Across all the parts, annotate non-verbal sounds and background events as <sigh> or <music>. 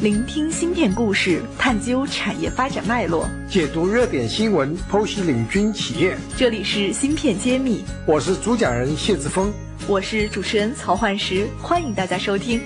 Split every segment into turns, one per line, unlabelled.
聆听芯片故事，探究产业发展脉络，
解读热点新闻，剖析领军企业。
这里是芯片揭秘，
我是主讲人谢志峰，
我是主持人曹焕石，欢迎大家收听。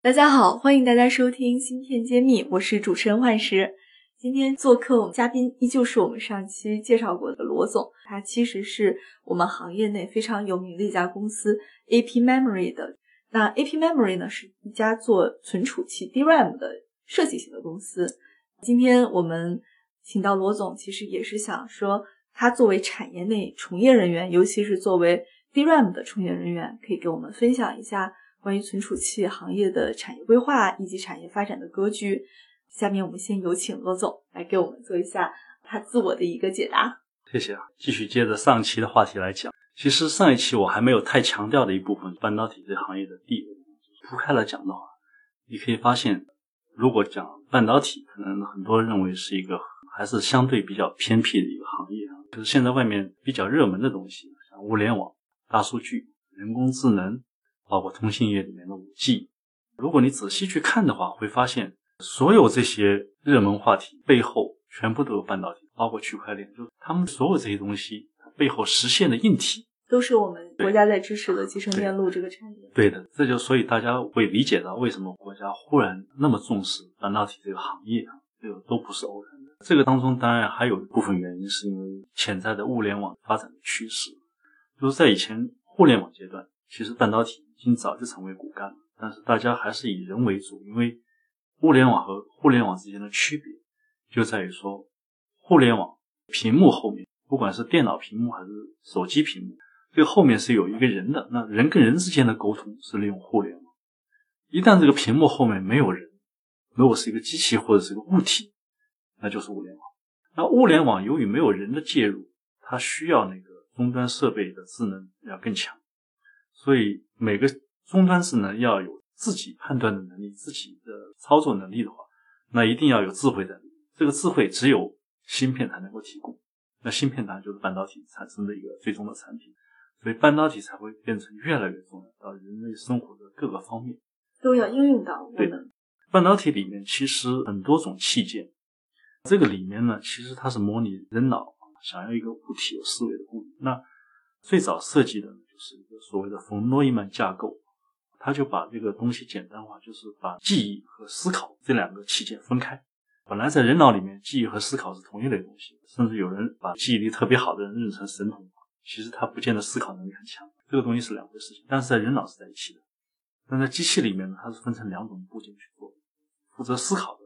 大家好，欢迎大家收听芯片揭秘，我是主持人焕石。今天做客我们嘉宾依旧是我们上期介绍过的罗总，他其实是我们行业内非常有名的一家公司 AP Memory 的。那 AP Memory 呢是一家做存储器 DRAM 的设计型的公司。今天我们请到罗总，其实也是想说，他作为产业内从业人员，尤其是作为 DRAM 的从业人员，可以给我们分享一下关于存储器行业的产业规划以及产业发展的格局。下面我们先有请罗总来给我们做一下他自我的一个解答。
谢谢啊，继续接着上期的话题来讲。其实上一期我还没有太强调的一部分，半导体这行业的地位。铺开来讲的话，你可以发现，如果讲半导体，可能很多人认为是一个还是相对比较偏僻的一个行业啊。就是现在外面比较热门的东西，像物联网、大数据、人工智能，包括通信业里面的五 G。如果你仔细去看的话，会发现。所有这些热门话题背后，全部都有半导体，包括区块链，就他们所有这些东西背后实现的硬体，
都是我们国家在支持的集成电路这个产业。
对的，这就所以大家会理解到为什么国家忽然那么重视半导体这个行业啊，这个都不是偶然的。这个当中当然还有一部分原因是因为潜在的物联网发展的趋势，就是在以前互联网阶段，其实半导体已经早就成为骨干了，但是大家还是以人为主，因为。物联网和互联网之间的区别，就在于说，互联网屏幕后面，不管是电脑屏幕还是手机屏幕，这后面是有一个人的。那人跟人之间的沟通是利用互联网。一旦这个屏幕后面没有人，如果是一个机器或者是一个物体，那就是物联网。那物联网由于没有人的介入，它需要那个终端设备的智能要更强，所以每个终端智能要有。自己判断的能力，自己的操作能力的话，那一定要有智慧的。这个智慧只有芯片才能够提供。那芯片当然就是半导体产生的一个最终的产品，所以半导体才会变成越来越重要，到人类生活的各个方面
都要应用到。
对的，半导体里面其实很多种器件，这个里面呢，其实它是模拟人脑想要一个物体有思维的功能。那最早设计的就是一个所谓的冯诺依曼架构。他就把这个东西简单化，就是把记忆和思考这两个器件分开。本来在人脑里面，记忆和思考是同一类东西，甚至有人把记忆力特别好的人认成神童。其实他不见得思考能力很强，这个东西是两回事。情但是在人脑是在一起的。但在机器里面呢，它是分成两种部件去做。负责思考的，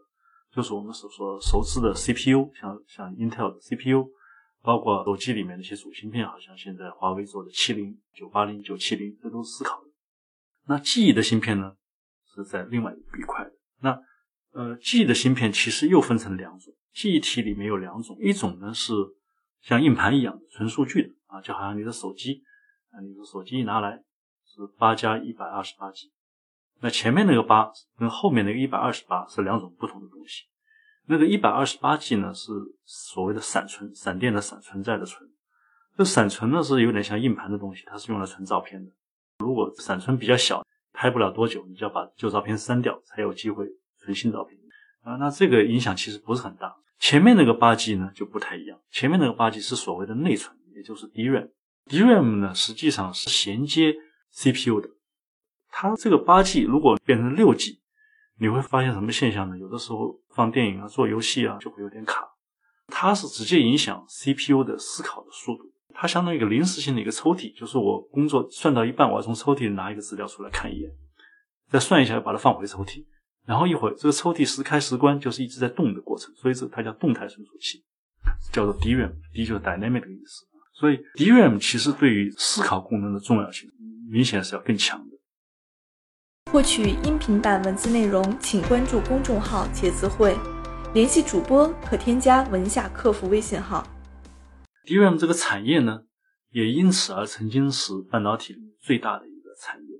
就是我们所说熟知的 CPU，像像 Intel 的 CPU，包括手机里面那些主芯片，好像现在华为做的七零、九八零、九七零，这都是思考的。那记忆的芯片呢，是在另外一块的。那呃，记忆的芯片其实又分成两种，记忆体里面有两种，一种呢是像硬盘一样存数据的啊，就好像你的手机啊，你的手机一拿来是八加一百二十八 G，那前面那个八跟后面那个一百二十八是两种不同的东西。那个一百二十八 G 呢是所谓的闪存，闪电的闪，存在的存。这闪存呢是有点像硬盘的东西，它是用来存照片的。如果闪存比较小，拍不了多久，你就要把旧照片删掉，才有机会存新照片啊。那这个影响其实不是很大。前面那个八 G 呢就不太一样，前面那个八 G 是所谓的内存，也就是 DRAM。DRAM 呢实际上是衔接 CPU 的。它这个八 G 如果变成六 G，你会发现什么现象呢？有的时候放电影啊、做游戏啊就会有点卡。它是直接影响 CPU 的思考的速度。它相当于一个临时性的一个抽屉，就是我工作算到一半，我要从抽屉里拿一个资料出来看一眼，再算一下，又把它放回抽屉，然后一会儿这个抽屉时开时关，就是一直在动的过程，所以这它叫动态存储器，叫做 DRAM，D 就是 dynamic 的意思。所以 DRAM 其实对于思考功能的重要性，明显是要更强的。
获取音频版文字内容，请关注公众号“茄子会”，联系主播可添加文下客服微信号。
DRAM 这个产业呢，也因此而曾经是半导体最大的一个产业。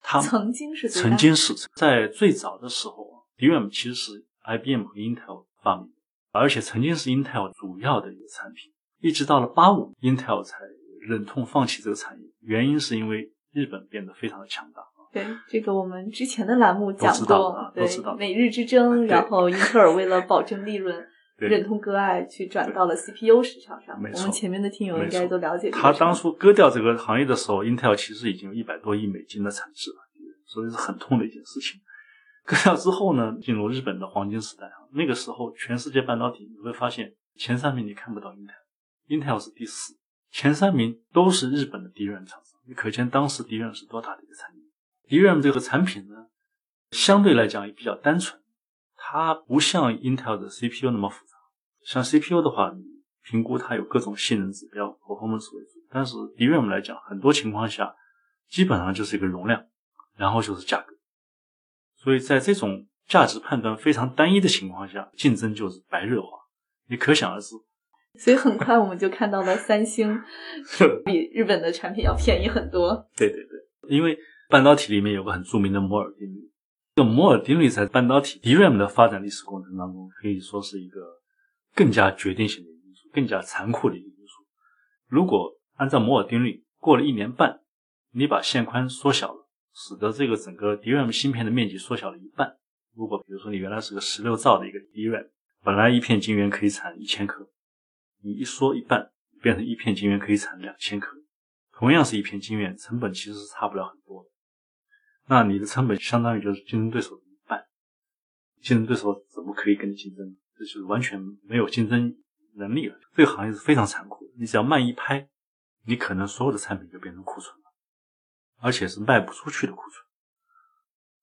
它
曾经是
曾经是在最早的时候，DRAM 其实是 IBM 和 Intel 发明的，而且曾经是 Intel 主要的一个产品。一直到了八五，Intel 才忍痛放弃这个产业，原因是因为日本变得非常的强大啊，
对，这个我们之前的栏目讲过
啊，
对美日之争，然后英特尔为了保证利润，
对
忍痛割爱去转到了 CPU 市场上。
没错
我们前面的听友应该都了解
他当初割掉这个行业的时候，Intel 其实已经有一百多亿美金的产值了，所以是很痛的一件事情。割掉之后呢，进入日本的黄金时代啊，那个时候全世界半导体你会发现前三名你看不到 Intel，Intel 是第四，前三名都是日本的 DRAM 厂商，你可见当时 DRAM 是多大的一个产业。DRAM 这个产品呢，相对来讲也比较单纯，它不像 Intel 的 CPU 那么复杂。像 CPU 的话，你评估它有各种性能指标，performance 为主。但是 DRAM 来讲，很多情况下基本上就是一个容量，然后就是价格。所以在这种价值判断非常单一的情况下，竞争就是白热化。你可想而知，
所以很快我们就看到了三星 <laughs> 比日本的产品要便宜很多。
对对对，因为半导体里面有个很著名的摩尔定律，这个摩尔定律在半导体 DRAM 的发展历史过程当中，可以说是一个更加决定性的因素，更加残酷的一个因素。如果按照摩尔定律，过了一年半，你把线宽缩小了，使得这个整个 DRAM 芯片的面积缩小了一半。如果比如说你原来是个十六兆的一个 DRAM，本来一片晶圆可以产一千颗，你一缩一半，变成一片晶圆可以产两千颗。同样是一片晶圆，成本其实是差不了很多的。那你的成本相当于就是竞争对手的一半，竞争对手怎么可以跟你竞争？这就是完全没有竞争能力了。这个行业是非常残酷，你只要慢一拍，你可能所有的产品就变成库存了，而且是卖不出去的库存。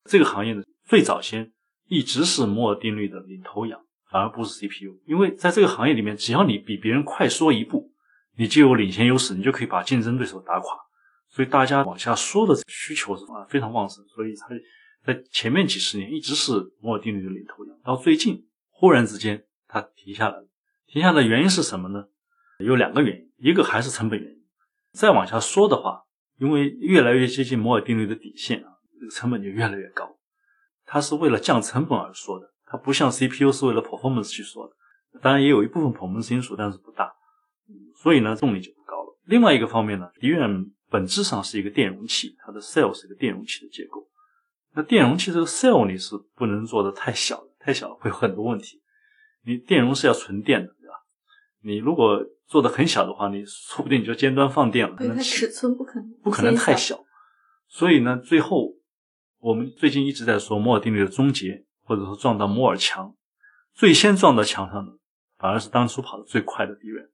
这个行业呢，最早先一直是摩尔定律的领头羊，反而不是 CPU，因为在这个行业里面，只要你比别人快说一步，你就有领先优势，你就可以把竞争对手打垮。所以大家往下缩的需求啊非常旺盛，所以它在前面几十年一直是摩尔定律的领头羊。到最近忽然之间它停下来了，停下来的原因是什么呢？有两个原因，一个还是成本原因。再往下缩的话，因为越来越接近摩尔定律的底线啊，这个成本就越来越高。它是为了降成本而缩的，它不像 CPU 是为了 performance 去缩的。当然也有一部分 performance 因素，但是不大。所以呢，动力就不高了。另外一个方面呢，DRAM 本质上是一个电容器，它的 cell 是一个电容器的结构。那电容器这个 cell 你是不能做的太小的，太小会有很多问题。你电容是要存电的，对吧？你如果做的很小的话，你说不定你就尖端放电了，可
对，
能
它尺寸不可能
不可能太
小。
所以呢，最后我们最近一直在说摩尔定律的终结，或者说撞到摩尔墙，最先撞到墙上的反而是当初跑得最快的 DRAM。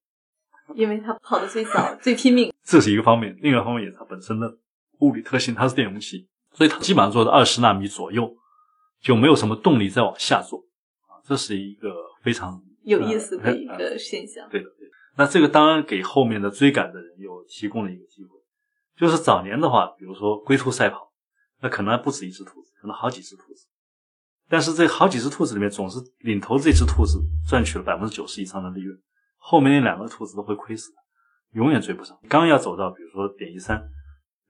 因为它跑得最早、最拼命。
这是一个方面，另一个方面也是它本身的物理特性，它是电容器，所以它基本上做到二十纳米左右就没有什么动力再往下做啊，这是一个非常
有意思的
呃
一个现象。
对的，对的。那这个当然给后面的追赶的人又提供了一个机会，就是早年的话，比如说龟兔赛跑，那可能还不止一只兔子，可能好几只兔子，但是这好几只兔子里面，总是领头这只兔子赚取了百分之九十以上的利润，后面那两个兔子都会亏死，永远追不上。刚要走到比如说点一三，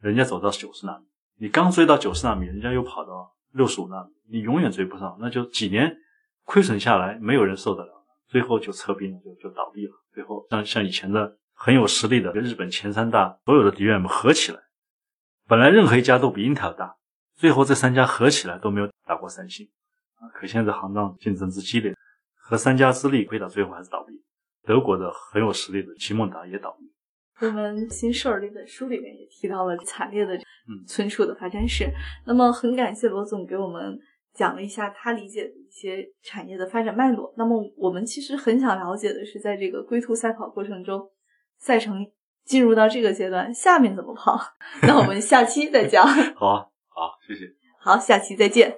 人家走到九十纳米，你刚追到九十纳米，人家又跑到六十五纳米，你永远追不上，那就几年亏损下来，没有人受得了。最后就撤兵，就就倒闭了。最后像像以前的很有实力的日本前三大所有的 DRAM 合起来，本来任何一家都比英特尔大，最后这三家合起来都没有打过三星啊！可见这行当竞争之激烈，合三家之力，亏到最后还是倒闭。德国的很有实力的奇梦达也倒闭。
我们新事儿这本书里面也提到了惨烈的
嗯
存储的发展史。那么很感谢罗总给我们讲了一下他理解的一些产业的发展脉络。那么我们其实很想了解的是，在这个龟兔赛跑过程中，赛程进入到这个阶段，下面怎么跑？<laughs> 那我们下期再讲。<laughs>
好啊，好，谢谢。
好，下期再见。